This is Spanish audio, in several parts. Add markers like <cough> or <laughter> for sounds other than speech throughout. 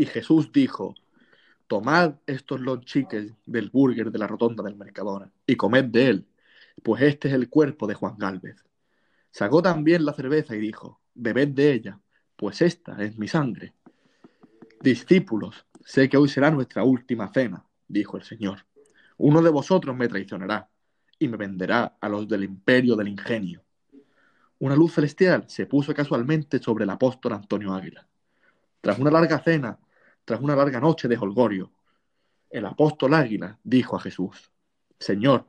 Y Jesús dijo, tomad estos lonchiques del burger de la rotonda del Mercadona y comed de él, pues este es el cuerpo de Juan Gálvez. Sacó también la cerveza y dijo, bebed de ella, pues esta es mi sangre. Discípulos, sé que hoy será nuestra última cena, dijo el Señor. Uno de vosotros me traicionará y me venderá a los del imperio del ingenio. Una luz celestial se puso casualmente sobre el apóstol Antonio Águila. Tras una larga cena, tras una larga noche de holgorio, el apóstol Águila dijo a Jesús, Señor,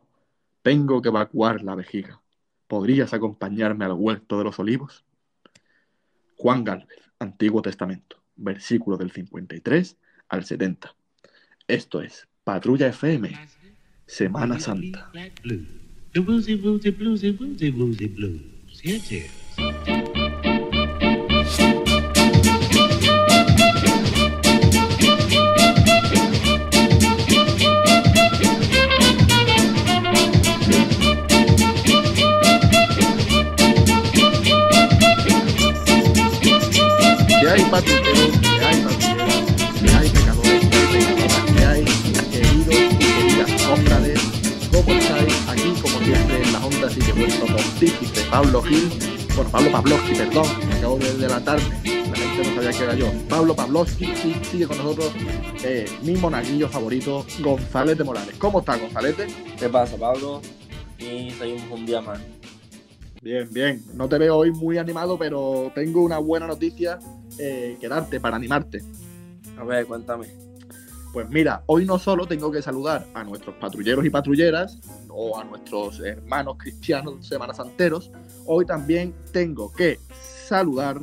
tengo que evacuar la vejiga. ¿Podrías acompañarme al huerto de los olivos? Juan Gálvez, Antiguo Testamento, versículo del 53 al 70. Esto es Patrulla FM, Semana Santa. Que hay patrulleros, que hay patrulleras, que hay pecadores, que hay pecadoras, que hay queridos y queridas cofrades. ¿Cómo estáis? Aquí, como siempre, en las ondas y que vuestro pontífice Pablo Gil, bueno, Pablo Pavlovsky, perdón, me acabo de delatarme, la gente no sabía que era yo. Pablo Pavlovsky sigue con nosotros eh, mi monaguillo favorito, González de Morales. ¿Cómo está, Gonzálete? ¿Qué pasa, Pablo? Y seguimos un día más. Bien, bien. No te veo hoy muy animado, pero tengo una buena noticia eh, que darte para animarte. A ver, cuéntame. Pues mira, hoy no solo tengo que saludar a nuestros patrulleros y patrulleras o a nuestros hermanos cristianos semanasanteros, hoy también tengo que saludar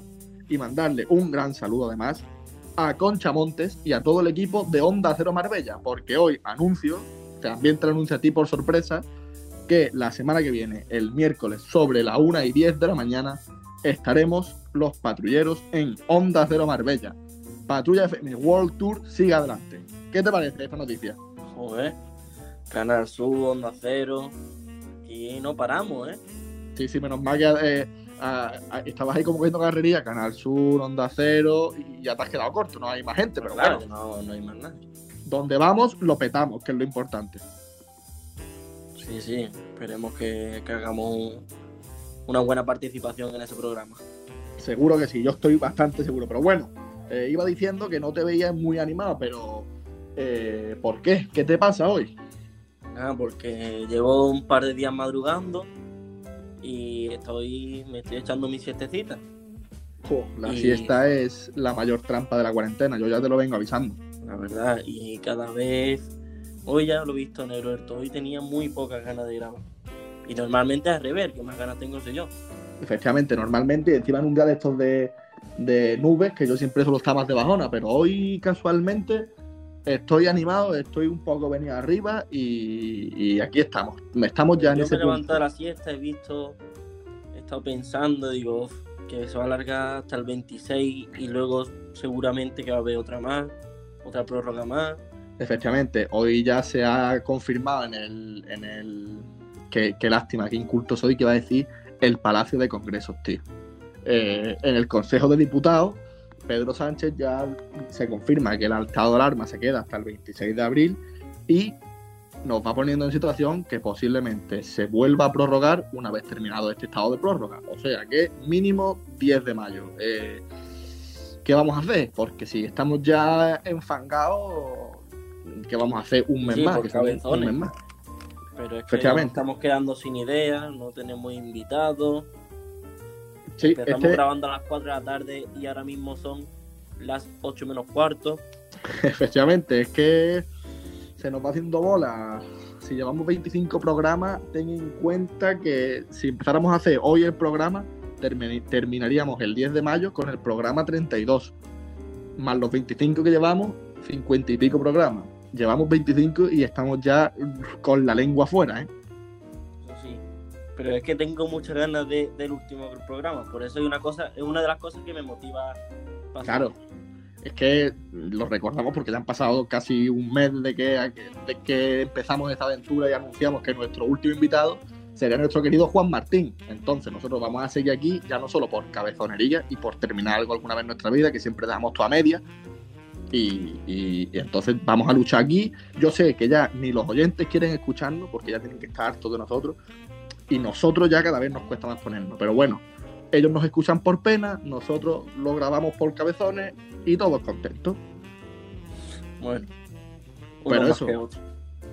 y mandarle un gran saludo además a Concha Montes y a todo el equipo de Onda Cero Marbella, porque hoy anuncio, también te lo anuncio a ti por sorpresa, que la semana que viene, el miércoles, sobre la 1 y 10 de la mañana, estaremos los patrulleros en Onda Cero Marbella. Patrulla FM World Tour sigue adelante. ¿Qué te parece esta noticia? Joder. Canal Sur, Onda Cero. Y no paramos, ¿eh? Sí, sí, menos mal que eh, a- a- estabas ahí como cogiendo carrería, Canal Sur, Onda Cero, y ya te has quedado corto, no hay más gente, pero claro, bueno, no, no hay más nada. donde vamos lo petamos, que es lo importante. Sí, sí. Esperemos que, que hagamos un- una buena participación en ese programa. Seguro que sí, yo estoy bastante seguro. Pero bueno, eh, iba diciendo que no te veías muy animado, pero eh, ¿por qué? ¿Qué te pasa hoy? Nada, porque llevo un par de días madrugando y estoy me estoy echando mi siestecita. La Y- siesta es la mayor trampa de la cuarentena, yo ya te lo vengo avisando. La verdad, y cada vez. Hoy ya lo he visto en Roberto, hoy tenía muy pocas ganas de grabar. Y normalmente al revés, que más ganas tengo soy yo. Efectivamente, normalmente, encima en un día de estos de, de nubes, que yo siempre suelo estar más de bajona, pero hoy casualmente estoy animado, estoy un poco venido arriba y, y aquí estamos. Estamos ya en yo ese me he levantado a la siesta, he visto, he estado pensando, digo, "Uf, que se va a alargar hasta el 26 y luego seguramente que va a haber otra más, otra prórroga más. Efectivamente, hoy ya se ha confirmado en el. En el qué, qué lástima, qué inculto soy que va a decir el Palacio de Congresos, tío. Eh, en el Consejo de Diputados, Pedro Sánchez ya se confirma que el estado de alarma se queda hasta el 26 de abril y nos va poniendo en situación que posiblemente se vuelva a prorrogar una vez terminado este estado de prórroga. O sea que mínimo 10 de mayo. Eh, ¿Qué vamos a hacer? Porque si estamos ya enfangados, ¿qué vamos a hacer? Un mes Sí, más. un mes más. Pero es que nos estamos quedando sin ideas, no tenemos invitados. Sí, Empezamos este- grabando a las 4 de la tarde y ahora mismo son las 8 menos cuarto. <laughs> Efectivamente, es que se nos va haciendo bola. Si llevamos 25 programas, ten en cuenta que si empezáramos a hacer hoy el programa, termi- terminaríamos el 10 de mayo con el programa 32. Más los 25 que llevamos, 50 y pico programas. Llevamos 25 y estamos ya con la lengua afuera, ¿eh? Eso sí. Pero es que tengo muchas ganas de- del último programa. Por eso hay una cosa, es una de las cosas que me motiva. para Claro. Es que lo recordamos porque ya han pasado casi un mes de que, de que empezamos esta aventura y anunciamos que nuestro último invitado sería nuestro querido Juan Martín. Entonces nosotros vamos a seguir aquí ya no solo por cabezonería y por terminar algo alguna vez en nuestra vida, que siempre dejamos toda media, Y, y- y entonces vamos a luchar aquí. Yo sé que ya ni los oyentes quieren escucharnos porque ya tienen que estar hartos de nosotros. Y nosotros ya cada vez nos cuesta más ponernos. Pero bueno, ellos nos escuchan por pena, nosotros lo grabamos por cabezones y todos contentos. Bueno. Uno Pero más eso, que otro.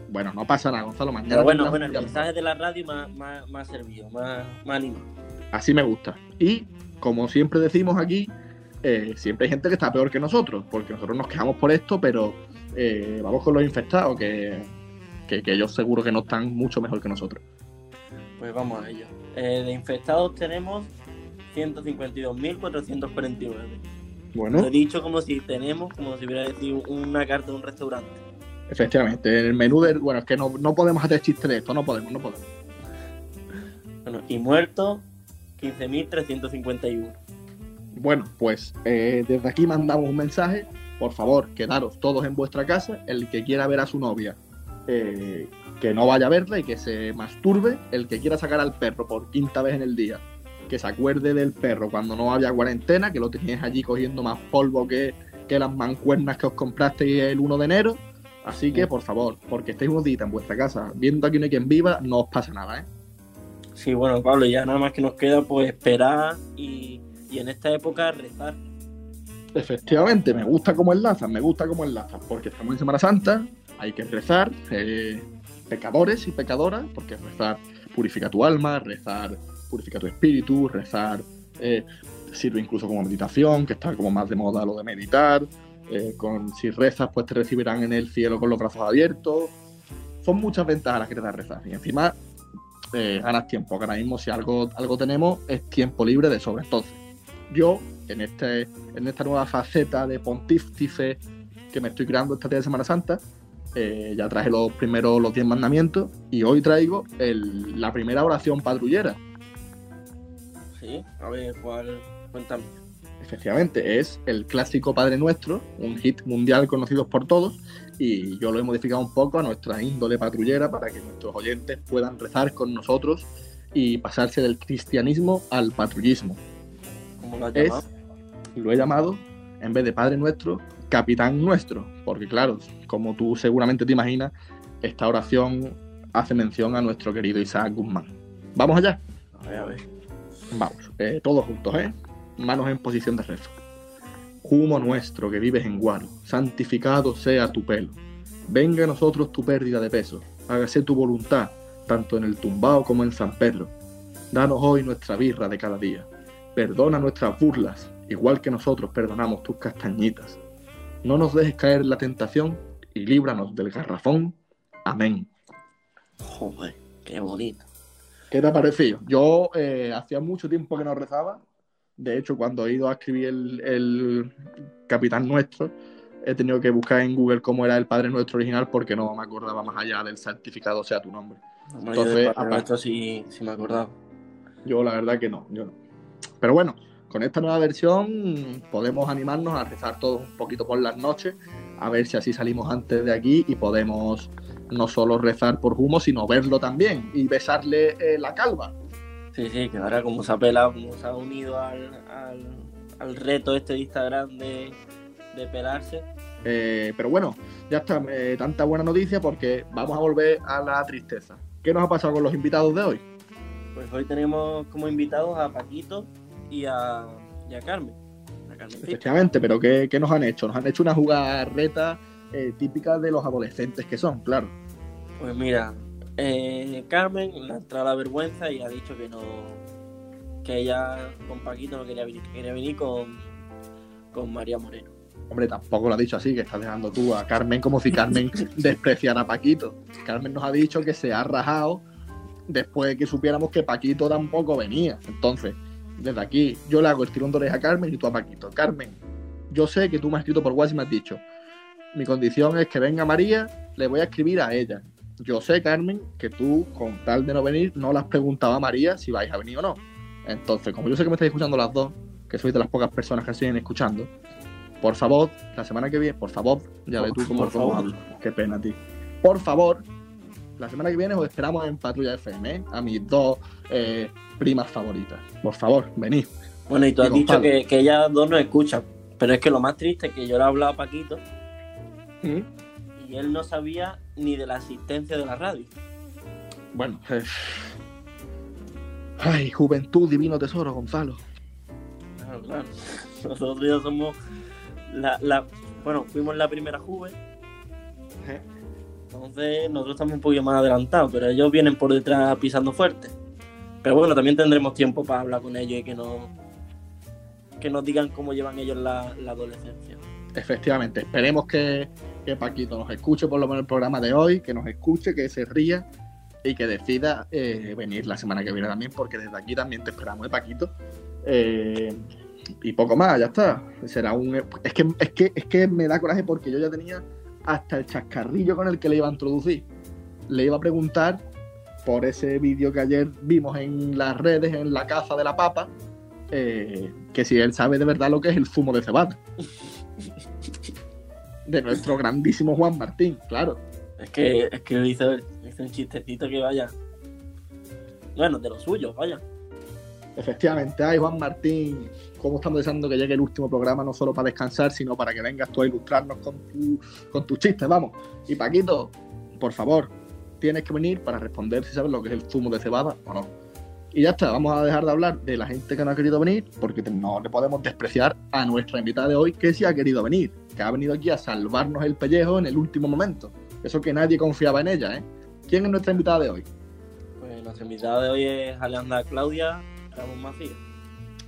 Bueno, no pasa nada, Gonzalo. Mañana Pero bueno, bueno, el mensaje de la radio me ha, me ha- me ha servido, me ha, me ha animado. Así me gusta. Y como siempre decimos aquí, eh, siempre hay gente que está peor que nosotros, porque nosotros nos quejamos por esto, pero eh, vamos con los infectados, que, que, que ellos seguro que no están mucho mejor que nosotros. Pues vamos a ello. Eh, de infectados tenemos 152.449. Bueno, Lo he dicho como si tenemos, como si hubiera decir una carta de un restaurante. efectivamente, en el menú del. Bueno, es que no, no podemos hacer chiste de esto, no podemos, no podemos. Bueno, y muertos 15.351. Bueno, pues eh, desde aquí mandamos un mensaje. Por favor, quedaros todos en vuestra casa. El que quiera ver a su novia, eh, que no vaya a verla y que se masturbe. El que quiera sacar al perro por quinta vez en el día, que se acuerde del perro cuando no había cuarentena, que lo teníais allí cogiendo más polvo que, que las mancuernas que os comprasteis el 1 de enero. Así que, por favor, porque estéis días en vuestra casa viendo aquí no hay quien viva, no os pasa nada, ¿eh? Sí, bueno, Pablo, ya nada más que nos queda pues esperar y, y en esta época rezar. Efectivamente, me gusta cómo enlazan, me gusta cómo enlazan, porque estamos en Semana Santa, hay que rezar, eh, pecadores y pecadoras, porque rezar purifica tu alma, rezar purifica tu espíritu, rezar eh, sirve incluso como meditación, que está como más de moda lo de meditar, eh, con, si rezas pues te recibirán en el cielo con los brazos abiertos, son muchas ventajas las que te da rezar, y encima ganas tiempo, que ahora mismo si algo, algo tenemos es tiempo libre de sobre, entonces yo en este en esta nueva faceta de pontífice que me estoy creando esta día de Semana Santa. eh, ya traje los primeros, los 10 mandamientos, y hoy traigo el- la primera oración patrullera. Sí, a ver, ¿cuál? Cuéntame. Efectivamente, es el clásico Padre Nuestro, un hit mundial conocido por todos, y yo lo he modificado un poco a nuestra índole patrullera para que nuestros oyentes puedan rezar con nosotros y pasarse del cristianismo al patrullismo. ¿Cómo lo has Es, llamado? lo he llamado, en vez de Padre Nuestro, Capitán Nuestro, porque claro, como tú seguramente te imaginas, esta oración hace mención a nuestro querido Isaac Guzmán. Vamos allá, A ver, a ver. vamos, eh, todos juntos, ¿eh? Manos en posición de rezo. Humo nuestro que vives en Guaro, santificado sea tu pelo. Venga a nosotros tu pérdida de peso, hágase tu voluntad, tanto en el tumbao como en San Pedro. Danos hoy nuestra birra de cada día. Perdona nuestras burlas, igual que nosotros perdonamos tus castañitas. No nos dejes caer en la tentación y líbranos del garrafón. Amén. Joder, qué bonito. ¿Qué te ha parecido? Yo eh, hacía mucho tiempo que no rezaba. De hecho, cuando he ido a escribir el, el Capitán Nuestro, he tenido que buscar en Google cómo era el Padre Nuestro original porque no me acordaba más allá del santificado sea tu nombre. Hombre, Entonces, yo aparte- Nuestro sí, sí me acordaba. Yo la verdad que no, yo no. Pero bueno, con esta nueva versión podemos animarnos a rezar todos un poquito por las noches, a ver si así salimos antes de aquí y podemos no solo rezar por humo, sino verlo también y besarle eh, la calva. Sí, sí, que ahora como se ha pelado, como se ha unido al, al, al reto este de Instagram de, de pelarse. Eh, pero bueno, ya está, eh, tanta buena noticia porque vamos a volver a la tristeza. ¿Qué nos ha pasado con los invitados de hoy? Pues hoy tenemos como invitados a Paquito y a, y a Carmen. A Carmen Fitz. Efectivamente, pero ¿qué, qué nos han hecho? Nos han hecho una jugarreta eh, típica de los adolescentes que son, claro. Pues mira, eh, Carmen le ha entrado la vergüenza y ha dicho que no. que ella con Paquito no quería venir, que quería venir con, con María Moreno. Hombre, tampoco lo ha dicho así, que estás dejando tú a Carmen como si Carmen <laughs> despreciara a Paquito. Carmen nos ha dicho que se ha rajado después de que supiéramos que Paquito tampoco venía. Entonces, desde aquí, yo le hago el tirón de oreja a Carmen y tú a Paquito. Carmen, yo sé que tú me has escrito por WhatsApp y me has dicho, mi condición es que venga María, le voy a escribir a ella. Yo sé, Carmen, que tú, con tal de no venir, no le has preguntado a María si vais a venir o no. Entonces, como yo sé que me estáis escuchando las dos, que sois de las pocas personas que siguen escuchando, por favor, la semana que viene, por favor, ya ves tú cómo, Por cómo favor. hablo. Qué pena, tío. Por favor, la semana que viene os esperamos en Patrulla FM, ¿eh? a mis dos eh, primas favoritas. Por favor, venid. Bueno, y tú Y has dicho que, que ellas dos nos escuchan. Pero es que lo más triste es que yo le he hablado a Paquito ¿Mm? y él no sabía ni de la existencia de la radio. Bueno, eh, ay, juventud, divino tesoro, Gonzalo. Claro, claro. <laughs> Nosotros ya somos la, la- bueno, fuimos la primera juve, entonces nosotros estamos un poquito más adelantados, pero ellos vienen por detrás pisando fuerte. Pero bueno, también tendremos tiempo para hablar con ellos y que nos que nos digan cómo llevan ellos la, adolescencia. Efectivamente, esperemos que, que Paquito nos escuche por lo menos el programa de hoy, que nos escuche, que se ría y que decida eh, venir la semana que viene también, porque desde aquí también te esperamos, ¿eh, Paquito? Eh, y poco más, ya está. Será un. Es que, es, que, es que me da coraje porque yo ya tenía hasta el chascarrillo con el que le iba a introducir. Le iba a preguntar por ese vídeo que ayer vimos en las redes, en la caza de la papa, eh, que si él sabe de verdad lo que es el zumo de cebada. De nuestro grandísimo Juan Martín, claro. Es que, es que hizo, hizo un chistecito que vaya. Bueno, de los suyos, vaya. Efectivamente, ay Juan Martín, cómo estamos deseando que llegue el último programa, no solo para descansar, sino para que vengas tú a ilustrarnos con, tu, con tus chistes, vamos. Y Paquito, por favor, tienes que venir para responder si sabes lo que es el zumo de cebada o no. Y ya está, vamos a dejar de hablar de la gente que no ha querido venir, porque no le podemos despreciar a nuestra invitada de hoy que sí ha querido venir, que ha venido aquí a salvarnos el pellejo en el último momento. Eso que nadie confiaba en ella, ¿eh? ¿Quién es nuestra invitada de hoy? Pues nuestra invitada de hoy es Alejandra Claudia Ramón Macías.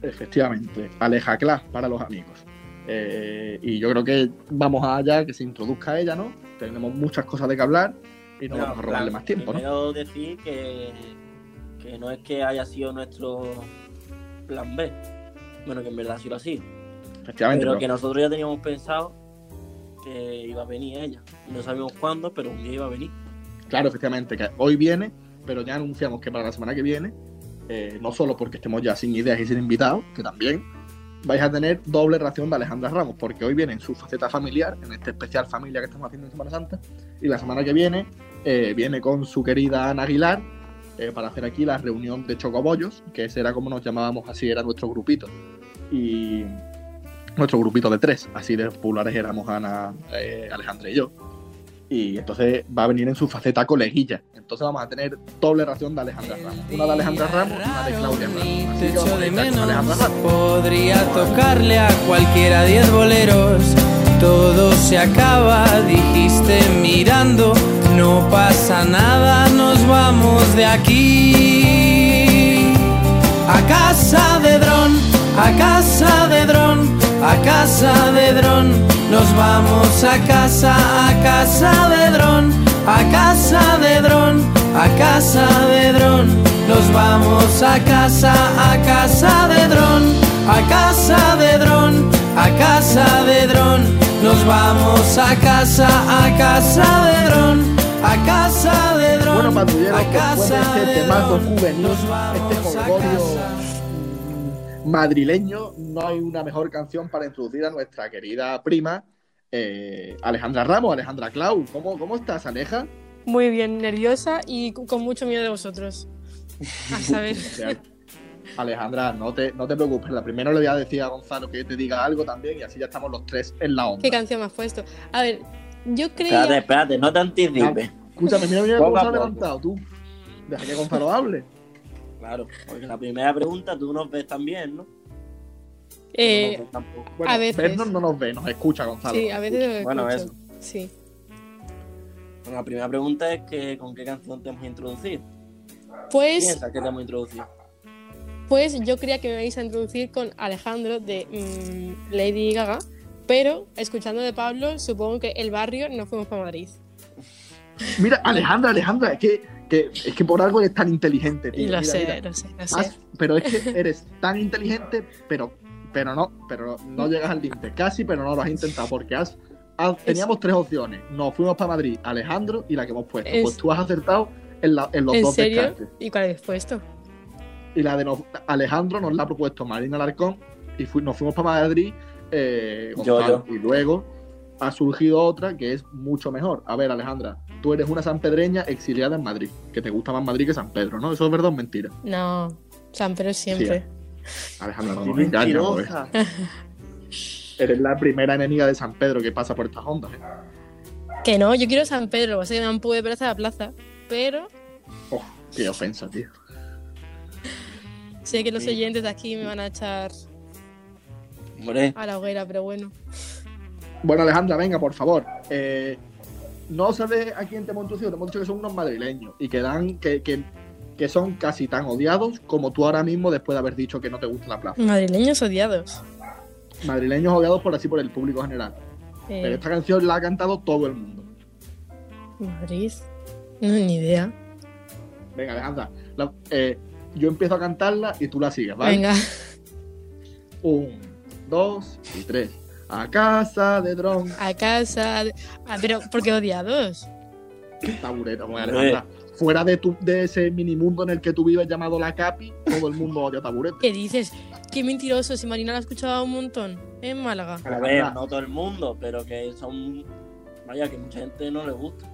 Efectivamente, Aleja Class para los amigos. Eh, y yo creo que vamos allá, que se introduzca ella, ¿no? Tenemos muchas cosas de que hablar y no vamos a robarle más tiempo, ¿no? Primero decir que, que no es que haya sido nuestro plan B. Bueno, que en verdad ha sido. Efectivamente, Pero pero- que nosotros ya teníamos pensado que iba a venir ella. No sabíamos cuándo, pero un día iba a venir. claro, efectivamente, que hoy viene, pero ya anunciamos que para la semana que viene, eh, no solo porque estemos ya sin ideas y sin invitados, que también vais a tener doble ración de Alejandra Ramos, porque hoy viene en su faceta familiar, en este especial familia que estamos haciendo en Semana Santa, y la semana que viene eh, viene con su querida Ana Aguilar eh, para hacer aquí la reunión de chocobollos, que ese era como nos llamábamos, así era nuestro grupito. Y nuestro grupito de tres, así de populares éramos Ana, Alejandra y yo. Y entonces va a venir en su faceta coleguilla. Entonces vamos a tener doble ración de Alejandra Ramos. Una de Alejandra Ramos y una de Claudia Ramos. Así que vamos echo a de menos. Ramos. Podría tocarle a cualquiera diez boleros. Todo se acaba, dijiste mirando. No pasa nada, nos vamos de aquí. A casa de dron, a casa de a casa de dron. Nos vamos a casa, a casa de dron, a casa de dron, a casa de dron. Nos vamos a casa, a casa de dron, a casa de dron, a casa de dron. Nos vamos a casa, a casa de dron, a casa de dron. Bueno, a casa este de dron, nos vamos este a casa. Madrileño, no hay una mejor canción para introducir a nuestra querida prima eh, Alejandra Ramos, Alejandra Clau. ¿Cómo, ¿Cómo estás, Aleja? Muy bien, nerviosa y con mucho miedo de vosotros. A saber. <laughs> Alejandra, no te, no te preocupes. La primero le voy a decir a Gonzalo que te diga algo también y así ya estamos los tres en la onda. ¿Qué canción me has puesto? A ver, yo Espérate, creía. espérate, no te anticipes. Escúchame, mira, mira cómo se ha levantado tú. Deja que Gonzalo hable. Claro, porque la primera pregunta tú nos ves también, ¿no? eh, No nos. Bueno, A veces. vernos no nos ve, nos escucha Gonzalo. sí, a veces lo Bueno, escucho. eso. Sí. Bueno, la primera pregunta es que con qué canción te hemos introducido. Pues, Piensa que te hemos introducido. pues yo creía que me vais a introducir con Alejandro de mm, Lady Gaga, pero escuchando de Pablo, supongo que el barrio no fuimos para Madrid. Mira, Alejandra, Alejandra, es que, que- es que por algo eres tan inteligente, tío. Y lo Mira, sé, mira. lo sé, lo sé. Has- pero es que <laughs> eres tan inteligente, pero, pero no, pero no llegas al límite. Casi, pero no lo has intentado, porque has, has- teníamos tres opciones. Nos fuimos para Madrid, Alejandro y la que hemos puesto. Es- Pues tú has acertado en, la- en los ¿En dos serio? descartes. ¿Y cuál habéis puesto? Y la de nos- Alejandro nos la ha propuesto Marina Alarcón y fu- nos fuimos para Madrid eh, Yo. Y luego ha surgido otra que es mucho mejor. A ver, Alejandra, tú eres una sanpedreña exiliada en Madrid, que te gusta más Madrid que San Pedro, ¿no? Eso es verdad o es mentira. No, San Pedro siempre. Alejandra, no engañes, joder. mentirosa. Eres la primera enemiga de San Pedro que pasa por estas ondas. ¿eh? Que no, yo quiero San Pedro, o sea, que me han pude a la plaza. Pero Oh, qué ofensa, tío. sé que los oyentes de aquí me van a echar Hombre, a la hoguera, pero bueno. Bueno, Alejandra, venga, por favor. Eh, no sabes a quién te hemos introducido, te hemos dicho que son unos madrileños y que dan, que, que, que son casi tan odiados como tú ahora mismo después de haber dicho que no te gusta la plaza. Madrileños odiados. Madrileños odiados por así por el público general. Pero Eh, esta canción la ha cantado todo el mundo. Madrid. No, ni idea. Venga, Alejandra, la- eh, yo empiezo a cantarla y tú la sigues, ¿vale? Venga. Un, dos y tres. A casa de dron. A casa. de- Ah, pero ¿por qué odiados? Tabureta, bueno. Alejandra. Fuera de, tu, de ese minimundo en el que tú vives llamado la Capi, todo el mundo odia taburete. ¿Qué dices? Qué mentiroso, si Marina la ha escuchado un montón. En Málaga. a ver, no todo el mundo, pero que son. Vaya, que mucha gente no le gusta.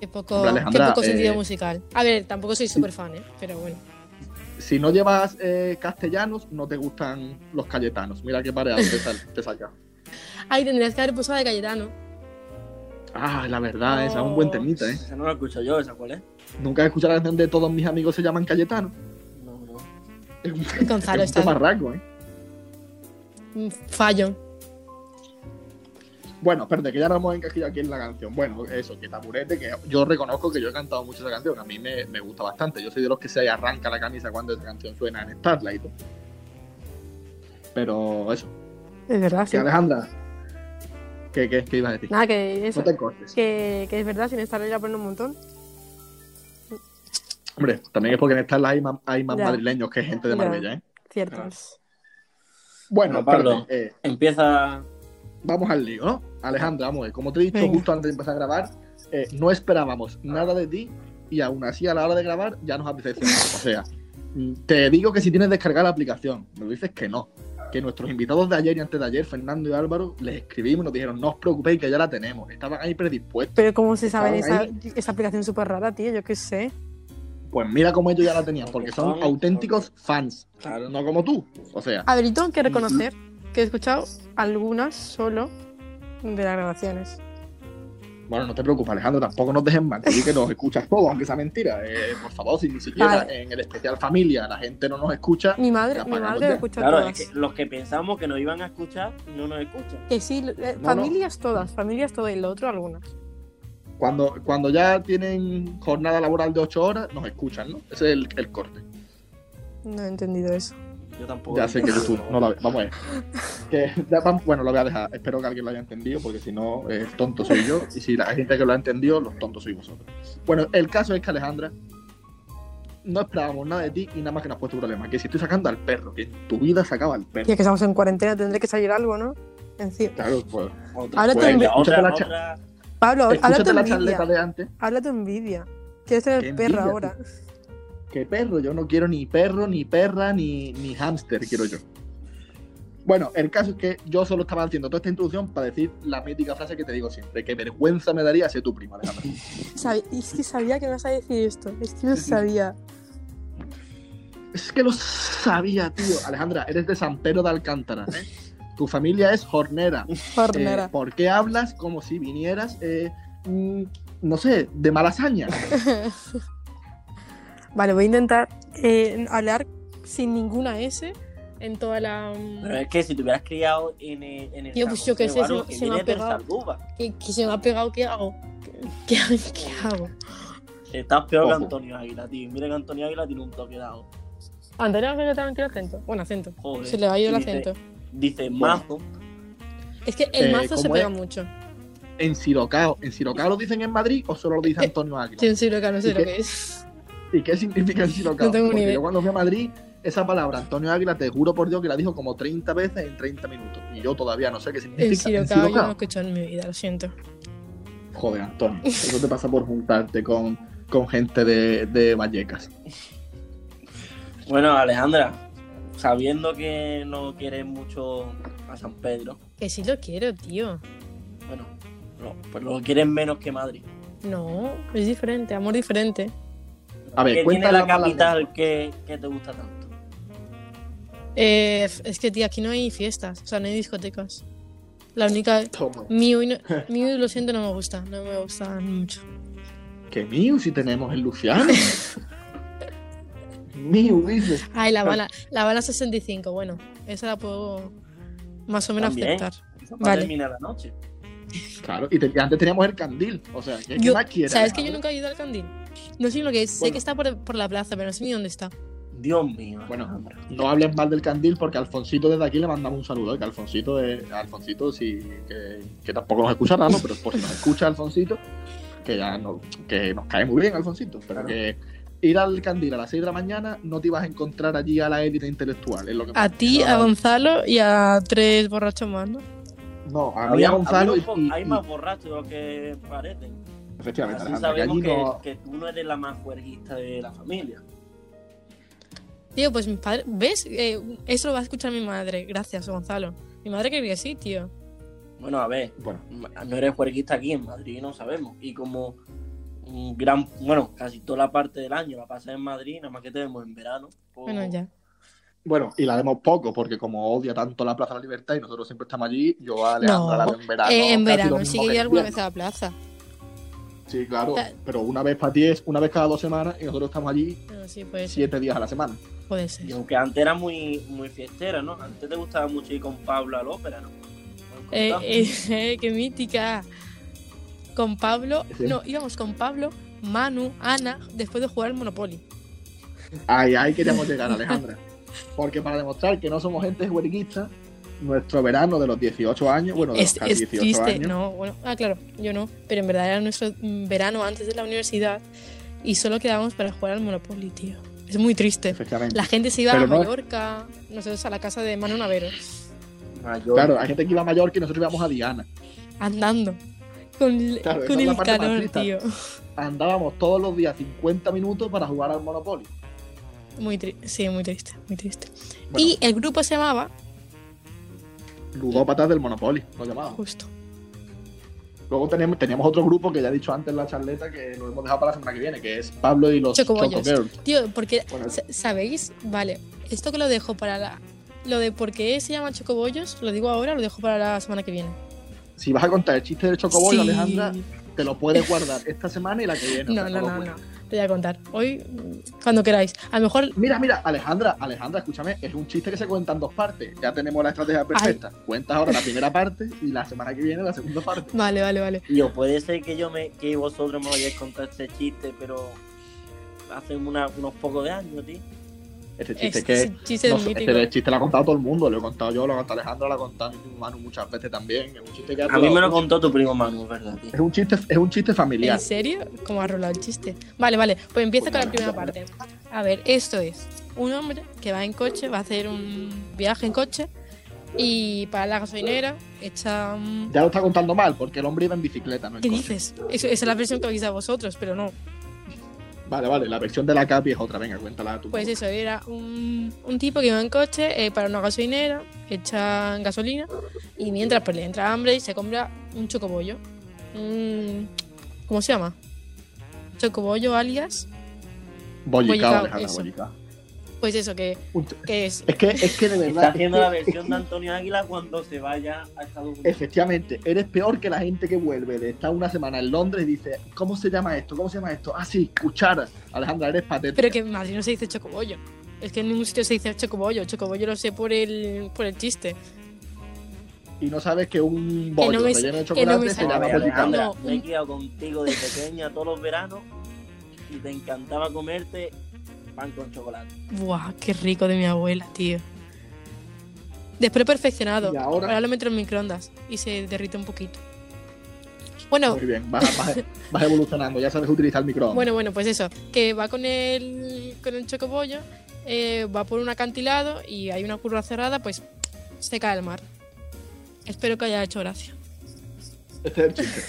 Qué poco, Hombre, qué poco sentido eh, musical. A ver, tampoco soy súper fan, ¿eh? Pero bueno. Si no llevas eh, castellanos, no te gustan los cayetanos. Mira qué pareado te, sal- <laughs> te saca. Ay, tendrías que haber puesto de Cayetano. Ah, la verdad, esa es un buen temita, ¿eh? Esa no la escucho yo, ¿esa cuál es? Nunca he escuchado la canción de todos mis amigos se llaman Cayetano. No, no. Es un, Gonzalo <laughs> es un está. taparraco, ¿eh? Fallo. Bueno, espérate, que ya nos hemos encajado aquí en la canción. Bueno, eso, que taburete, que yo reconozco que yo he cantado mucho esa canción. A mí me, me gusta bastante. Yo soy de los que se arranca la camisa cuando esa canción suena en Starlight. Pero eso. Es verdad, Que Alejandra, ¿qué, qué, qué ibas a decir? Nada, que eso. No te cortes. Que, que es verdad, sin estar la ponen un montón. Hombre, también es porque en Starlight hay más, hay más madrileños que gente de Ya. Marbella, ¿eh? Ciertos. Bueno, Bueno, Pablo. espérate, eh, Empieza. vamos al lío, ¿no? Alejandra, vamos ver. Como te he dicho Venga. justo antes de empezar a grabar, eh, no esperábamos nada de ti y aún así a la hora de grabar ya nos has decepcionado. O sea, mm, te digo que si tienes descargada la aplicación, me dices que no. Que nuestros invitados de ayer y antes de ayer, Fernando y Álvaro, les escribimos y nos dijeron, no os preocupéis que ya la tenemos. Estaban ahí predispuestos. Pero ¿cómo se sabe esa, esa aplicación súper rara, tío? Yo qué sé. Pues mira cómo ellos ya la tenían, porque son auténticos fans, Claro. no como tú. O sea, A ver, tengo que reconocer que he escuchado algunas solo de las grabaciones. Bueno, no te preocupes, Alejandro, tampoco nos dejes mal. Que nos escuchas todo, aunque sea mentira. Eh, por favor, si ni siquiera Vale. en el especial familia la gente no nos escucha, Mi madre, mi madre lo escucha Claro, todas. es que los que pensamos que nos iban a escuchar, no nos escuchan. Que sí, eh, No, familias todas, familias todas y lo otro algunas. cuando, cuando ya tienen jornada laboral de 8 horas, nos escuchan, ¿no? Ese es el, el corte. No he entendido eso. Yo tampoco. Ya sé que tú no ves. Vamos a ver. Que, ya bueno, lo voy a dejar. Espero que alguien lo haya entendido, porque si no, el tonto soy yo. Y si la gente que lo ha entendido, los tontos sois vosotros. Bueno, el caso es que Alejandra, no esperábamos nada de ti y nada más que nos has puesto un problema. Que si estoy sacando al perro, que en tu vida sacaba al perro. Y es que estamos en cuarentena, tendré que salir algo, ¿no? Encima. Claro, pues. Otra, Ahora Pues, te otra, la otra- Pablo, habla tu la envidia. de antes. Habla tu envidia. Quieres tener Qué perro envidia, ahora. ¿Qué perro? Yo no quiero ni perro, ni perra, ni, ni hámster, quiero yo. Bueno, el caso es que yo solo estaba haciendo toda esta introducción para decir la mítica frase que te digo siempre, que vergüenza me daría ser tu primo, Alejandra. Es que sabía que me ibas a decir esto. Es que lo sabía. Es que lo sabía, tío. Alejandra, eres de San Pedro de Alcántara, ¿eh? Tu familia es jornera. Hornera. Eh, ¿Por qué hablas como si vinieras, eh, mm, no sé, de Malasaña? <laughs> Vale, voy a intentar eh, hablar sin ninguna S en toda la. mm, Pero es que si te hubieras criado en el. En el Tío, pues yo qué sé, se- que se me ha pegado. Que, que se me ha pegado, ¿qué hago? ¿Qué, qué <laughs> hago? Estás peor que. Antonio Águila, tío. Mira que Antonio Águila tiene un toque dado. Antonio Ángel también tiene acento. Bueno, acento. Joder. Se le va a ir el Dice- acento. Dice mazo. Es que el Eh, mazo se ¿cómo pega mucho. ¿En Sirocao? ¿En Sirocao lo dicen en Madrid o solo lo dice Antonio Águila? Sí, en que no sé ¿Y lo qué? que es. ¿Y qué significa en Sirocao? No tengo ni Porque idea. yo cuando fui a Madrid, esa palabra, Antonio Águila, te juro por Dios que la dijo como 30 veces en 30 minutos. Y yo todavía no sé qué significa. El ¿En Sirocao yo no he Sirocao? escuchado en mi vida, lo siento. Joder, Antonio. Eso te pasa por juntarte con, con gente de, de Vallecas. Bueno, Alejandra, sabiendo que no quieres mucho a San Pedro, Que sí lo quiero, tío. bueno, no, pues lo quieres menos que Madrid. No, es diferente, amor diferente. A ver, ¿Qué tiene cuéntale la capital que, que te gusta tanto? Eh, es que, tío, aquí no hay fiestas, o sea, no hay discotecas. La única. Toma. Miu, y no- <laughs> Miu, lo siento, no me gusta. No me gusta mucho. Que Miu si tenemos el Luciano. <laughs> Miu, dice. Ay, la bala, <laughs> la bala 65, bueno, esa la puedo más o menos También. aceptar. Eso para Vale. terminar la noche. Claro, y, te- y antes teníamos el candil. O sea, ¿qué, qué Yo- más quieres? ¿Sabes que yo nunca he ido al candil? No sé lo que es, sé que está por, por la plaza, pero no sé ni dónde está. Dios mío. Bueno. No hables mal del candil porque Alfonsito desde aquí le mandamos un saludo. ¿eh? Que Alfonsito, es, Alfonsito sí, que, que tampoco nos escuchará, ¿no? Pero por si nos escucha Alfonsito, que ya no, que nos cae muy bien Alfonsito, pero Claro. que ir al candil a las 6 de la mañana no te ibas a encontrar allí a la élite intelectual. Es lo que A ti, a Gonzalo y a tres borrachos más, ¿no? No, a mí Había- a Gonzalo había y, hay más borrachos de lo que parecen. Efectivamente, Así sabemos que, no, que tú no eres la más juerguista de la familia. Tío, pues mi padre, ¿ves? Eh, eso lo va a escuchar mi madre. Gracias, Gonzalo. Mi madre quería que sí, tío. Bueno, a ver, bueno, no eres juerguista aquí en Madrid, no sabemos. Y como un gran, bueno, casi toda la parte del año la pasas en Madrid, nada más que te vemos en verano. pues- Bueno, ya. bueno, y la vemos poco porque como odia tanto la Plaza de la Libertad y nosotros siempre estamos allí, yo a Alejandra No, la veo en verano. Eh, en verano sí que ir alguna vez a la plaza. Sí, claro, Ta- pero una vez para ti es una vez cada dos semanas y nosotros estamos allí Bueno, sí, puede ser. siete días a la semana. Puede ser. Y aunque antes era muy, muy fiestera, ¿no? Antes te gustaba mucho ir con Pablo al ópera, ¿no? ¿Me Eh, contado? <laughs> eh, qué mítica. Con Pablo, Sí. no, íbamos con Pablo, Manu, Ana, después de jugar al Monopoly. Ahí, ahí queríamos llegar, <laughs> Alejandra. Porque para demostrar que no somos gente huerguista, nuestro verano de los 18 años, bueno, de los Es, casi es 18 triste, años, no, bueno, ah, claro, yo no, pero en verdad era nuestro verano antes de la universidad y solo quedábamos para jugar al Monopoly, tío. Es muy triste. La gente se iba Pero a no- Mallorca, nosotros a la casa de Manu Navero, Mayor. Claro, hay gente que iba a Mallorca y nosotros íbamos a Diana. andando. Con, Claro, con el calor, triste. tío. Andábamos todos los días 50 minutos para jugar al Monopoly. Muy triste, sí, muy triste, muy triste. Bueno. Y el grupo se llamaba, Ludópatas del Monopoly, lo llamábamos. justo, Luego tenemos, teníamos otro grupo que ya he dicho antes en la charleta que lo hemos dejado para la semana que viene, que es Pablo y los Chocobollos. Choco. Tío, porque, Bueno. ¿sabéis? Vale, esto que lo dejo para la... Lo de por qué se llaman chocobollos, lo digo ahora, lo dejo para la semana que viene. Si vas a contar el chiste del Chocobollo, Sí. Alejandra, te lo puedes guardar esta semana y la que viene. o No, sea, no, no. Te voy a contar. Hoy, cuando queráis. A lo mejor. Mira, mira, Alejandra, Alejandra, escúchame, es un chiste que se cuenta en dos partes. Ya tenemos la estrategia perfecta. Cuentas ahora la primera parte y la semana que viene la segunda parte. Vale, vale, vale. Y o puede ser que yo me, que vosotros me vayáis a contar este chiste, pero hace una- unos pocos de años, tío. Este chiste Es, que ese chiste no este chiste lo ha contado todo el mundo, lo he contado yo, lo ha contado Alejandra, lo ha contado mi Manu muchas veces también. Es un chiste que ha A mí me lo contó tu primo Manu, es verdad, tío. es un chiste, es un chiste familiar. ¿En serio? ¿Cómo ha rolado el chiste? Vale, vale. Pues empiezo Pues con la nada, primera ya. parte. A ver, esto es un hombre que va en coche, va a hacer un viaje en coche y para la gasolinera echa. Ya lo está contando mal, porque el hombre iba en bicicleta, ¿no? en ¿Qué coche. dices? Esa es la versión que habéis dado vosotros, pero no. Vale, vale, la versión de la Capi es otra, venga, cuéntala tú. Pues eso, era un, un tipo que iba en coche eh, para una gasolinera, echa gasolina y mientras pues le entra hambre y se compra un chocobollo. Un- ¿Cómo se llama? Chocobollo alias. Bollicao, Bollicao, Alejandra, eso. bollicao. Pues eso, que, que es. Es que, es que de verdad. Está haciendo es la que- versión de Antonio Águila cuando se vaya a Estados Unidos. Efectivamente, eres peor que la gente que vuelve de estar una semana en Londres y dice, ¿cómo se llama esto? ¿Cómo se llama esto? Ah, sí, cuchara. Alejandra, eres patética. Pero que en Madrid no se dice chocobollo. Es que en ningún sitio se dice chocobollo. Chocobollo lo sé por el, por el chiste. Y no sabes que un bollo no me- relleno de que no chocolate me se llama No, me he criado contigo de pequeña todos los veranos y te encantaba comerte pan con chocolate. Buah, qué rico de mi abuela, tío. Después perfeccionado. Y ahora- Ahora lo meto en microondas y se derrite un poquito. Bueno, Muy bien, vas, vas- <laughs> vas evolucionando, ya sabes utilizar el micrófono. Bueno, bueno, pues eso, que va con el, con el chocobollo, eh, va por un acantilado y hay una curva cerrada, pues se cae al mar. Espero que haya hecho gracia. Este es el chiste.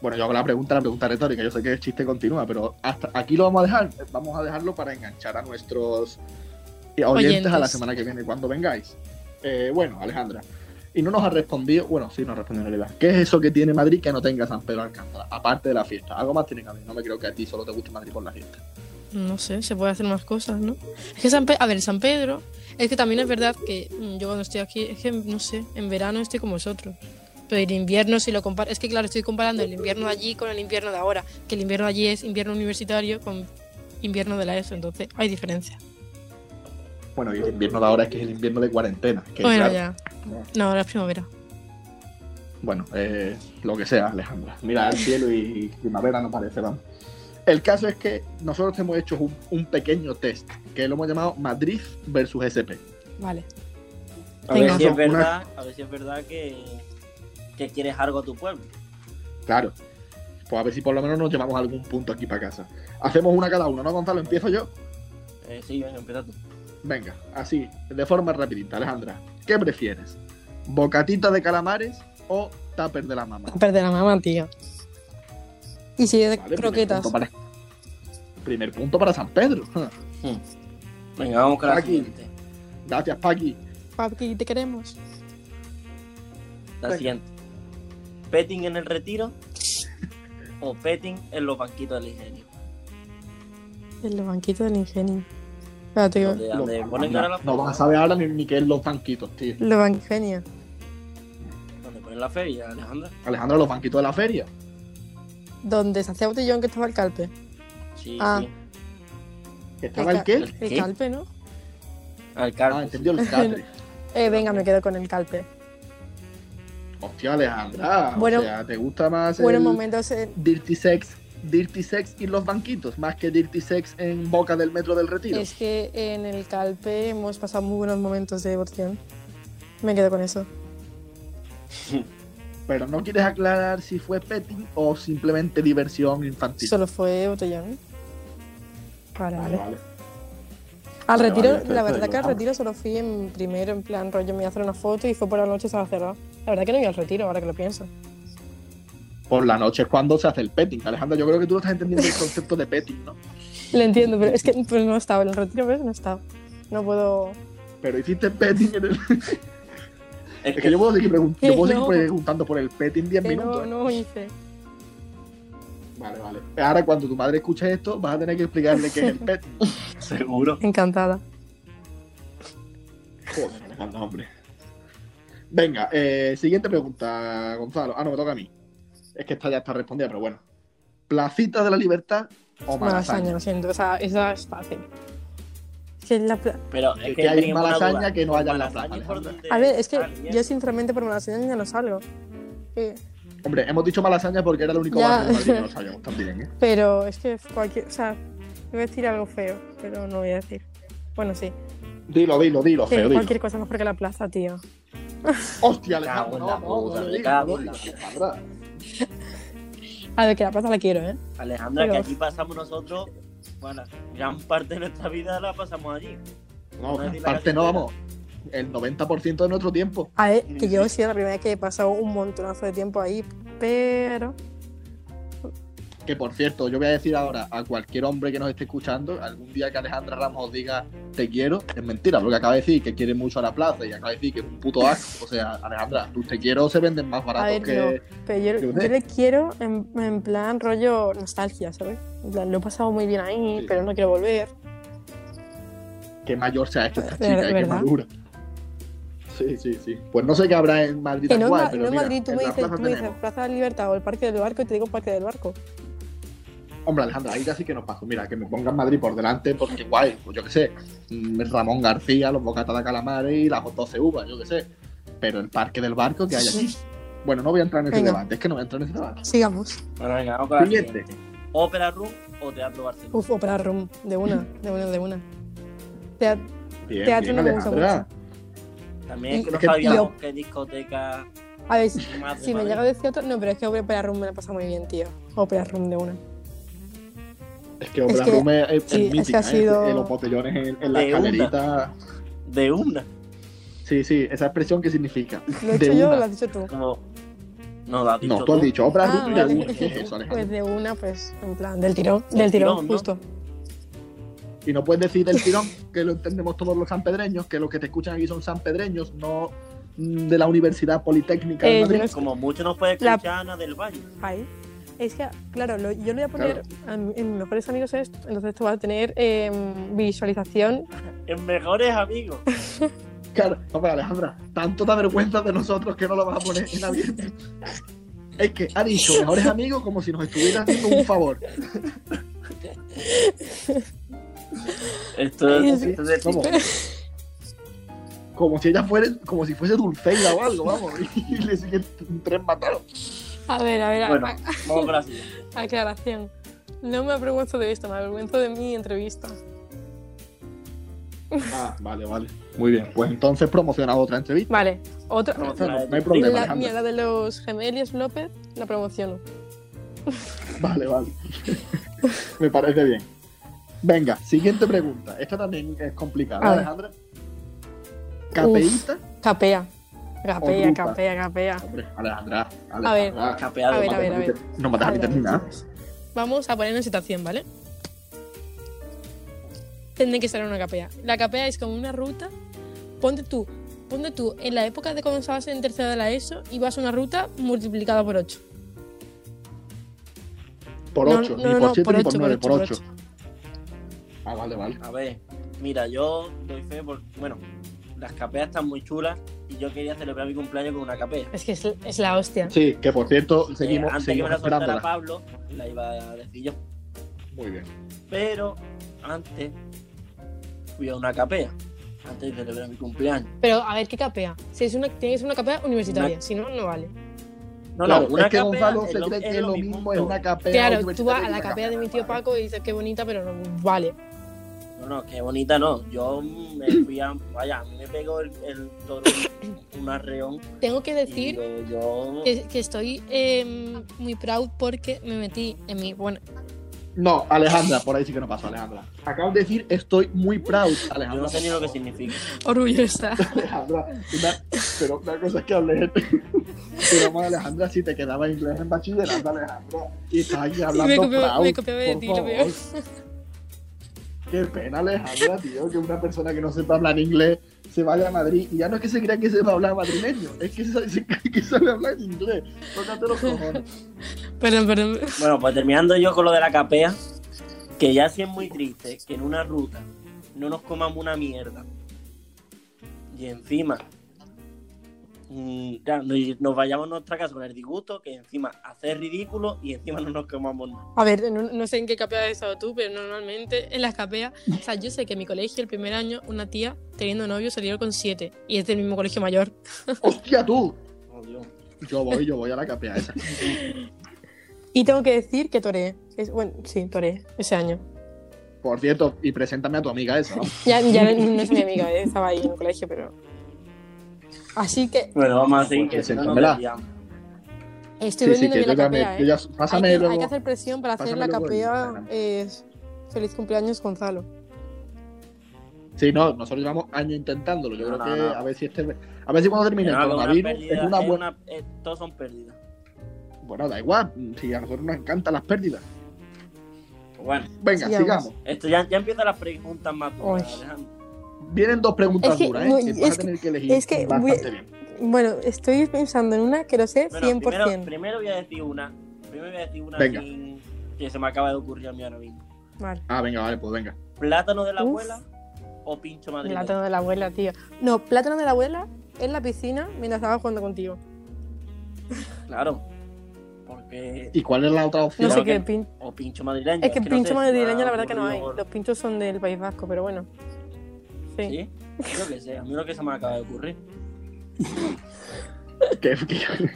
Bueno, yo hago la pregunta, la pregunta retórica. Yo sé que el chiste continúa, pero hasta aquí lo vamos a dejar. Vamos a dejarlo para enganchar a nuestros oyentes, Oyentes. a la semana que viene cuando vengáis. Eh, bueno, Alejandra. Y no nos ha respondido, bueno, sí nos ha respondido en realidad. ¿Qué es eso que tiene Madrid que no tenga San Pedro Alcántara? Aparte de la fiesta. Algo más tiene que haber. No me creo que a ti solo te guste Madrid por la fiesta. No sé, se puede hacer más cosas, ¿no? Es que San Pedro, a ver, San Pedro Es que también es verdad que mm, yo cuando estoy aquí, es que no sé, en verano estoy como vosotros. Pero el invierno, si lo comparo, es que claro, estoy comparando el invierno de allí con el invierno de ahora. Que el invierno de allí es invierno universitario con invierno de la ESO, entonces hay diferencia. Bueno, y el invierno de ahora es que es el invierno de cuarentena. Que bueno, claro, ya. No, ahora es primavera. Bueno, eh, lo que sea, Alejandra. Mira el cielo y primavera no parece, vamos. El caso es que nosotros hemos hecho un, un pequeño test que lo hemos llamado Madrid versus SP. Vale. A Venga. ver si es Una- verdad, a ver si es verdad que, que quieres algo a tu pueblo. Claro. Pues a ver si por lo menos nos llevamos algún punto aquí para casa. Hacemos una cada uno, ¿no, Gonzalo? Empiezo yo. Eh, sí, venga, empieza tú. Venga, así, de forma rapidita, Alejandra. ¿Qué prefieres? ¿Bocatita de calamares o tupper de la mamá? <laughs> Perder la mamá, tío. Y si es de Vale, primer croquetas. punto para- Primer punto para San Pedro. <laughs> Venga, vamos con la Aquí. siguiente. Gracias, Paqui. Papi, te queremos. La Venga. siguiente. ¿Petting en el retiro o petting en los banquitos del ingenio? En los banquitos del ingenio. Donde, Los- ponen cara la no vas a saber ahora ni, ni qué es los banquitos, tío. los banquinios. donde ponen la feria, Alejandra. Alejandra, los banquitos de la feria. Donde se hacía botellón que estaba el calpe. Sí, Ah. sí. ¿Que ¿Estaba el ca- qué? El- El ¿Qué? calpe, ¿no? Al Ah, carpo. entendió el catre. <laughs> Eh, venga, me quedo con el calpe. Hostia, Alejandra. Bueno- o sea, ¿te gusta más Buenos el momentos en... Dirty Sex, Dirty Sex y los banquitos? Más que Dirty Sex en boca del metro del retiro. Es que en el calpe hemos pasado muy buenos momentos de botellón. Me quedo con eso. <laughs> Pero no quieres aclarar si fue petting o simplemente diversión infantil. Solo fue botellón. Vale, vale. Al Vale, retiro, vale, la verdad que al retiro solo fui en primero, en plan rollo, me iba a hacer una foto y fue por la noche estaba cerrado. La verdad que no iba al retiro, ahora que lo pienso. Por la noche es cuando se hace el petting. Alejandra, yo creo que tú no estás entendiendo el concepto de petting, ¿no? Lo entiendo, pero es que pues no estaba. En el retiro, ¿ves? No estaba. No puedo. Pero hiciste petting en el... Es Es que yo puedo seguir, pregun- yo puedo seguir No. preguntando por el petting 10 que minutos. no, no hice. Vale, vale. Ahora cuando tu madre escuche esto, vas a tener que explicarle qué es el <laughs> petting. seguro. Encantada. Joder, Alejandra, hombre. Venga, eh, siguiente pregunta, Gonzalo. Ah, no, me toca a mí. Es que esta ya está respondida, pero bueno. ¿Placita de la Libertad o Malasaña, Malasaña? lo siento. O sea, esa es fácil. Es que la pla- Pero Que- es que que, hay malasaña duda. que no haya en la Malasaña A ver, es que yo sinceramente por malasaña ya no salgo. Eh, Hombre, hemos dicho Malasaña porque era el único barrio de Madrid que no sabíamos también, ¿eh? pero es que cualquier. O sea, voy a decir algo feo, pero no voy a decir. Bueno, sí. Dilo, dilo, dilo, feo, dilo. cualquier cosa mejor que la plaza, tío. <laughs> Hostia, en no, la no, puta, cago en la Alejandra. A ver, que la plaza la quiero, ¿eh? Alejandra, Pero- que aquí pasamos nosotros, bueno, gran parte de nuestra vida la pasamos allí. No, la aparte no, vamos. El 90% de nuestro tiempo. A ver, que yo he sido la primera vez que he pasado un montonazo de tiempo ahí, pero. Que por cierto, yo voy a decir ahora a cualquier hombre que nos esté escuchando, algún día que Alejandra Ramos os diga te quiero, es mentira, porque acaba de decir que quiere mucho a la plaza y acaba de decir que es un puto asco. O sea, Alejandra, tus te quiero se venden más baratos ver, que. no. Pero yo, sé. le quiero en, en plan rollo nostalgia, ¿sabes? En plan, lo he pasado muy bien ahí, Sí. pero no quiero volver. Qué mayor se ha hecho esta chica, y qué madura. Sí, sí, sí. Pues no sé qué habrá en Madrid Que no, en actual, Ma- pero no en mira, Madrid, tú en me, la dices, plaza tú me dices. Plaza de la Libertad o el Parque del Barco y te digo Parque del Barco. Hombre, Alejandra, ahí casi que nos paso. Mira, que me pongan Madrid por delante porque guay, pues yo qué sé. mm, Ramón García, los bocatas de calamares y las 12 uvas, yo qué sé. Pero el parque del barco que hay aquí. Bueno, no voy a entrar en ese Venga. debate, es que no voy a entrar en ese debate. Sigamos. Bueno, venga, vamos con la Siguiente. Ópera Room o Teatro Barcelona. Uf, Opera Room, de una, de una, de una. Tea- Bien, Teatro bien, no me gusta Alejandra. También es que no es que- sabíamos qué discoteca A ver, si, me llega a decir otro, no, pero es que Opera Room me la pasa muy bien, tío. Opera Room de una. Es que Opera que- Room es, es sí, es que ha sido- ¿eh? los botellones en, en la De una. escalerita. De una. Sí, sí, esa expresión qué significa. ¿Lo he <laughs> De hecho yo o una. lo has dicho tú? Como... No, lo has dicho No, tú has dicho Opera Ah, Room de vale. una. ¿Qué es eso, Alejandra? Pues de una, pues, en plan, del tirón. Del Del tirón, tirón, ¿no? justo. Y no puedes decir del <laughs> tirón, que lo entendemos todos los sanpedreños, que los que te escuchan aquí son sanpedreños, no mm, de la Universidad Politécnica de Eh, yo Madrid. no Como mucho nos puede La- escuchar Ana del Valle. Ahí. Es que, claro, lo- yo le voy a poner a mi- en mis mejores amigos esto, entonces esto va a tener em, visualización. En mejores amigos. <laughs> Claro, hombre, Alejandra, tanto da vergüenza de nosotros que no lo vas a poner en abierto. <laughs> Es que ha dicho mejores amigos como si nos estuviera haciendo un favor. Esto, es de Vamos. Como si ella fuera, como si fuese Dulceida o algo, vamos. Y <laughs> le siguen tres matados. A ver, a ver, a- Bueno, a- vamos <laughs> aclaración. No me avergüenzo de esto, me avergüenzo de mi entrevista. Ah, <laughs> vale, vale. Muy bien. Pues entonces promociona otra entrevista. Vale, otra. No, hay problema, La, mira, la de los gemelos López la promociono. Vale, vale. Me parece bien. Venga, siguiente pregunta. Esta también es complicada, A. Alejandra. Capeíta. Capea. Capea, Otra. capea, capea. Hombre, Alejandra. A ver. Alejandra. A ver, a ver, a ver. No me dejas ni Vale, terminar. vamos. Vamos a poner en situación, ¿vale? Tendré que en una capea. La capea es como una ruta. Ponte tú, ponte tú en la época de cuando estabas en tercero de la ESO y vas a una ruta multiplicada por 8. Por No, 8, no, ni por 7 por ni por ocho, 9, por por ocho, 8. Ah, vale, vale. A ver, mira, yo doy fe por. Bueno, las capeas están muy chulas y yo quería celebrar mi cumpleaños con una capea. Es que es, es la hostia. Sí, que por cierto, Eh, seguimos, antes que me seguimos la soltara. Pablo, la iba a decir yo. Muy bien. Pero antes fui a una capea. Antes de celebrar mi cumpleaños. Pero a ver, ¿qué capea? Si es una, tiene que ser una capea universitaria, Una- si no, no vale. No, claro, no, una es que Gonzalo se lo- cree es que lo mismo mismo es una capea. Claro, tú vas que a la capea de mi tío. Paco y dices qué bonita, pero no vale. No, no, qué bonita no. Yo me fui a. Vaya, a mí me pegó el, el toro <coughs> un arreón. Tengo que decir yo. que, que estoy em, muy proud porque me metí en mi. Bueno, No, Alejandra, por ahí sí que no pasó, Alejandra. Acabas de decir, estoy muy proud, Yo Alejandra. no sé ni lo que significa. orgullosa. <laughs> Alejandra, una- pero una cosa es que hablé. <laughs> Pero vamos, Alejandra, si te quedaba inglés en bachillerato, Alejandra, y estás Y hablando me copiaba de por ti, lo favor. peor. <laughs> Qué pena, Alejandra, tío, que una persona que no sepa hablar inglés se vaya a Madrid. Y ya no es que se crea que sepa hablar madrileño, es que se, <laughs> se cree que sabe hablar inglés. Tócate los cojones. Perdón, perdón. Bueno, pues terminando yo con lo de la capea, que ya sí es muy triste que en una ruta no nos comamos una mierda. Y encima mm, ya, nos, nos vayamos a nuestra casa con el disgusto, que encima hacer ridículo y encima no nos comamos nada. A ver, no, no sé en qué capea has estado tú, pero normalmente en las capeas. O sea, yo sé que en mi colegio, el primer año, una tía teniendo novio salieron con siete. Y es del mismo colegio mayor. <laughs> ¡Hostia, tú! Oh, Dios. Yo voy, yo voy a la capea esa. Y tengo que decir que toré. Es, bueno, sí, toré ese año. Por cierto, y preséntame a tu amiga esa. ¿no? Ya, ya no, no es mi amiga, eh, estaba ahí en el colegio, pero. Así que Bueno, vamos a seguir, Pues que si no nos preséntamela. desviamos. estoy Sí, sí, vendiendo bien yo la capea, ¿eh? ya- Hay pásame que, luego. hay que hacer presión para hacer pásame la capea. Feliz cumpleaños, Gonzalo. Sí, no, nosotros llevamos años intentándolo. Yo No, creo no, que no. a ver si este. A ver si cuando termine el No, que una coronavirus pérdida es una es buena. una- eh, todos son pérdidas. Bueno, da igual. Si a nosotros nos encantan las pérdidas. Bueno, Venga, Sigamos. sigamos. esto ya, ya empiezan las preguntas más duras, Uy. Alejandro. Vienen dos preguntas Es que duras, ¿eh? Que es vas a que- tener que elegir es que bastante voy- bien. Bueno, estoy pensando en una que lo sé Bueno, 100%. primero, primero voy a decir una. Primero voy a decir una Venga. sin- que se me acaba de ocurrir a mí ahora mismo. Vale. Ah, venga, vale, pues venga. ¿Plátano de la Uf. abuela o pincho madrileño? Plátano de la abuela, tío. No, plátano de la abuela en la piscina mientras estaba jugando contigo. Claro. Porque. ¿Y cuál es la otra opción? No sé qué que- pin... O pincho madrileño. Es que no pincho sé, madrileño la verdad que no hay. Los pinchos son del País Vasco, pero bueno. Sí. ¿Sí? Yo que sé, a mí lo que se me acaba de ocurrir. <laughs> Que- que-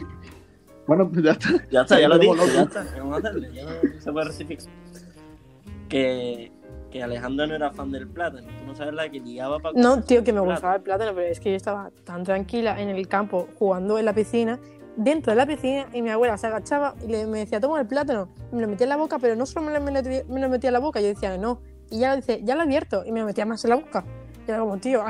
Bueno, pues ya está. Ya está, ya lo <laughs> loco. ya está. ¿Qué vamos a hacerle? Ya no se puede rectificar. Que, que Alejandro no era fan del plátano. Tú no sabes la que liaba para No, tío, que me plátano. gustaba el plátano, pero es que yo estaba tan tranquila en el campo jugando en la piscina, dentro de la piscina, y mi abuela se agachaba y le, me decía, toma el plátano. Y me lo metía en la boca, pero no solo me lo, me lo- me lo metía en la boca, yo decía, no. Y ya lo dice, ya lo he abierto, y me lo metía más en la boca. Y era como, tío,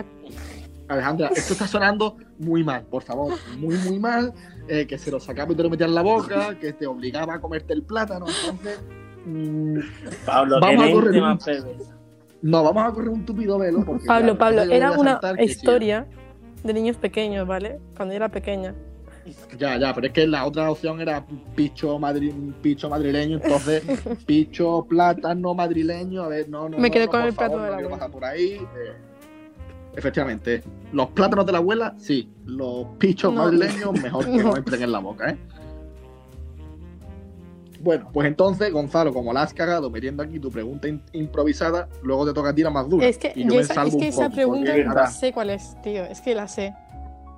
Alejandra, esto está sonando muy mal, por favor. Muy, muy mal. eh, que se lo sacaba y te lo metía en la boca, que te obligaba a comerte el plátano. Entonces, mm, Pablo, Vamos a correr un- no, vamos a correr un tupido velo. Porque, Pablo, claro, Pablo, era una que sí. historia de niños pequeños, ¿vale? Cuando yo era pequeña. Ya, ya, pero es que la otra opción era picho, madri- picho madrileño, entonces <laughs> picho plátano madrileño. A ver, no, no. Me no, quedé no, con por el plato favor, de la no por ahí. eh, efectivamente, los plátanos de la abuela, sí. Los pichos No. madrileños, mejor que <laughs> no. No. entren en la boca, ¿eh? Bueno, pues entonces, Gonzalo, como la has cagado metiendo aquí tu pregunta in- improvisada, luego te toca a ti la más dura. Es que, y yo esa, es que esa poco, pregunta ahora- sé cuál es, tío. Es que la sé.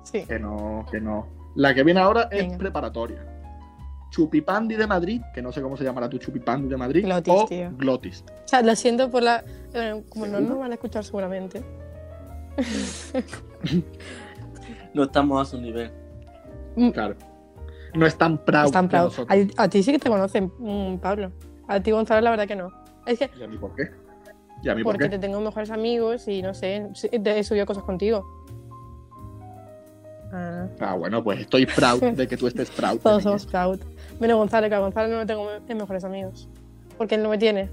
Sí. Que no, que no. La que viene ahora es preparatoria. Chupipandi de Madrid, que no sé cómo se llamará tu Chupipandi de Madrid, Glotis, o tío. Glotis. O sea, lo siento por la. bueno, como no nos van a escuchar seguramente. <laughs> No estamos a su nivel. Claro. No es tan proud. A, a ti sí que te conocen, mm, Pablo. A ti, Gonzalo, la verdad que no. Es que ¿Y a mí por qué? ¿Y a mí por porque qué? te tengo mejores amigos y no sé, he subido cosas contigo. Ah, Ah, bueno, pues estoy proud de que tú <laughs> estés proud. todos somos proud. Menos Gonzalo, que a Gonzalo no lo tengo en mejores amigos. Porque él no me tiene.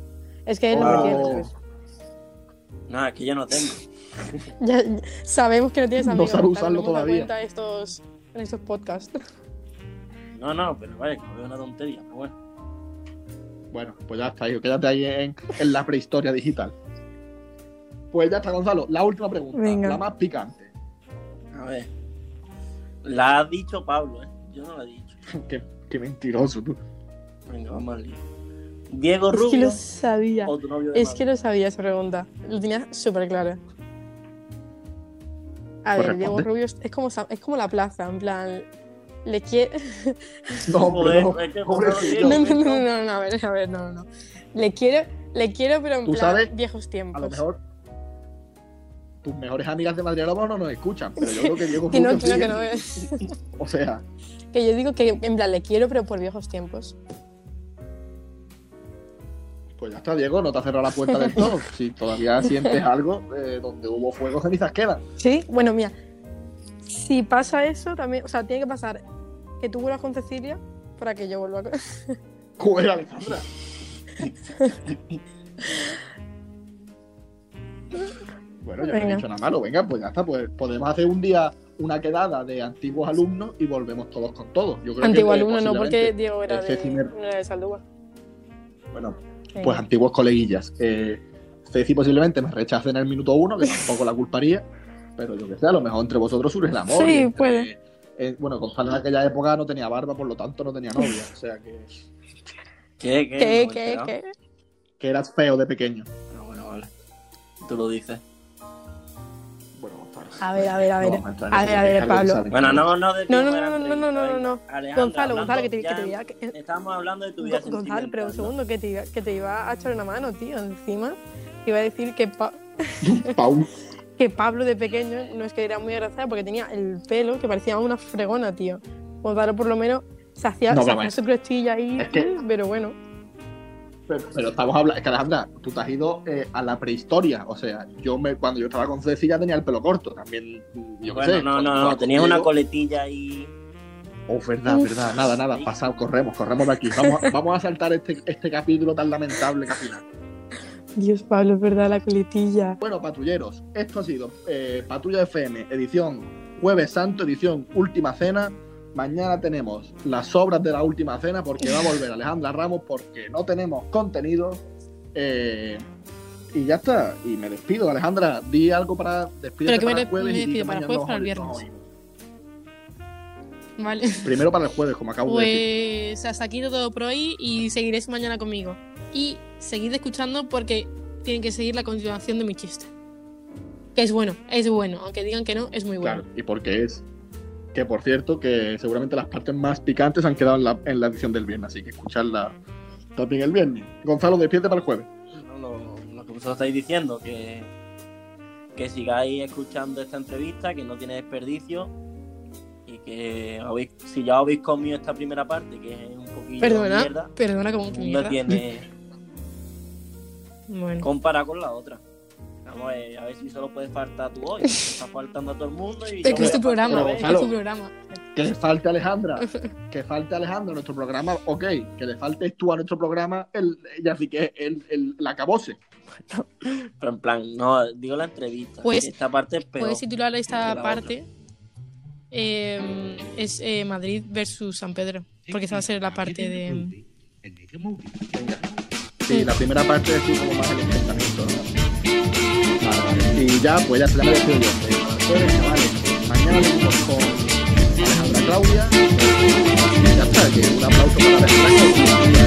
Es que él no me Oh. tiene. ¿sabes? Nada, es que yo no tengo. <laughs> Ya, ya sabemos que no tienes No amigos. sabe Gonzalo, usarlo todavía. cuenta estos, en estos podcasts. <laughs> No, no, pero vaya, que no veo una tontería. Pero bueno. Bueno, pues ya está, hijo. Quédate ahí en, en la prehistoria digital. Pues ya está, Gonzalo. La última pregunta. Venga. La más picante. A ver. La ha dicho Pablo, ¿eh? Yo no la he dicho. <laughs> qué, qué mentiroso tú. Venga, vamos al lío. Diego Es que Rubio lo sabía. o tu novio de Es que lo sabía esa pregunta. Lo tenía súper claro. A ver, Diego. Rubio es como, es como la plaza, en plan. Le quiere. <laughs> No, no. No, no, no, no, no, a ver, a ver, no, no. Le quiero, le quiero, pero en plan sabes, viejos A tiempos. lo mejor tus mejores amigas de Madrid a lo mejor no nos escuchan, pero yo creo que Diego <laughs> Que no, Rubio que no, que no es. <laughs> O sea, Que yo digo que en plan le quiero, pero por viejos tiempos. Pues ya está, Diego, no te ha cerrado la puerta del todo. <laughs> Si todavía sientes algo, eh, donde hubo fuego, cenizas quedan. Sí, bueno, mira. Si pasa eso, también. O sea, tiene que pasar que tú vuelvas con Cecilia para que yo vuelva con. <laughs> Joder, Alejandra. <laughs> Bueno, yo no he dicho nada malo. Venga, pues ya está. Pues podemos hacer un día una quedada de antiguos alumnos y volvemos todos con todos. Yo creo Antiguo que, eh, alumno, no, porque Diego era de, no era de Saldúa. Bueno, Pues antiguos coleguillas. Eh, Ceci posiblemente me rechace en el minuto uno, que tampoco la culparía, pero yo que sé, a lo mejor entre vosotros surge el amor. Sí, entre- puede. eh, bueno, Gonzalo en aquella época no tenía barba, por lo tanto no tenía novia, o sea que, ¿Qué, qué? ¿Qué, No qué, qué? que eras feo de pequeño. Ah, bueno, vale. Tú lo dices. A ver, a ver, a no ver. A ver, a ver, Pablo. Bueno, no, no, de No, no, no, no, no, no, no, Gonzalo, Gonzalo, que te, que te ya- que- Estamos hablando de tu vida Gonzalo, pero un segundo, que te, iba, que te iba a echar una mano, tío. Encima, iba a decir que, Pa- <laughs> Pau, que Pablo de pequeño no es que era muy agraciado porque tenía el pelo que parecía una fregona, tío. Gonzalo, por lo menos, se hacía, No, se hacía su crestilla ahí, Es que- pero bueno. Pero, pero estamos hablando, es que Alejandra, tú te has ido eh, a la prehistoria, o sea, yo me, cuando yo estaba con Ceci ya tenía el pelo corto, también, yo qué Bueno, sé. no, no, no, tenías una coletilla ahí. Oh, verdad, Uf. verdad, nada, nada, pasado, corremos, corremos de aquí. Vamos, a- vamos a saltar este, este capítulo tan lamentable que al final. Dios, Pablo, es verdad, la coletilla. Bueno, patrulleros, esto ha sido eh, Patrulla FM, edición Jueves Santo, edición Última Cena. Mañana tenemos las obras de la Última Cena porque va a volver Alejandra Ramos porque no tenemos contenido. eh, y ya está, y me despido. Alejandra, di algo para despedirte que me para el jueves. me despido para el jueves, para el viernes. Vale. <laughs> Primero para el jueves, como acabo de decir. Pues hasta aquí todo por hoy y seguiréis mañana conmigo. Y seguid escuchando porque tienen que seguir la continuación de mi chiste. Que es bueno, es bueno. Aunque digan que no, es muy bueno. Claro, y porque es que, por cierto, que seguramente las partes más picantes han quedado en la, en la edición del viernes, así que escucharla también el viernes. Gonzalo, despierte para el jueves. No, lo, lo que vosotros estáis diciendo, que, que sigáis escuchando esta entrevista, que no tiene desperdicio y que habéis, si ya habéis comido esta primera parte, que es un poquillo Perdona, mierda, perdona como que no mierda. tiene <laughs> Bueno. compara con la otra. Vamos a ver, a ver si solo puede faltar tú hoy. Está faltando a todo el mundo y Es que es tu a programa, es tu programa. Que le falte Alejandra, <laughs> que falte Alejandra a nuestro programa, ok. Que le faltes tú a nuestro programa, el, ya sí que el, el, la cabose. Pero en plan, no, digo la entrevista. Pues, esta parte es peor. Puedes titular esta parte eh, es eh, Madrid versus San Pedro, porque esa va a ser la parte de... Venga. Sí, la primera parte es así como más el enfrentamiento, ¿no? Y ya, pues ya se la agradezco yo. Chavales, mañana venimos con Alejandra Claudia. Y ya está, que un aplauso para Alejandra Claudia.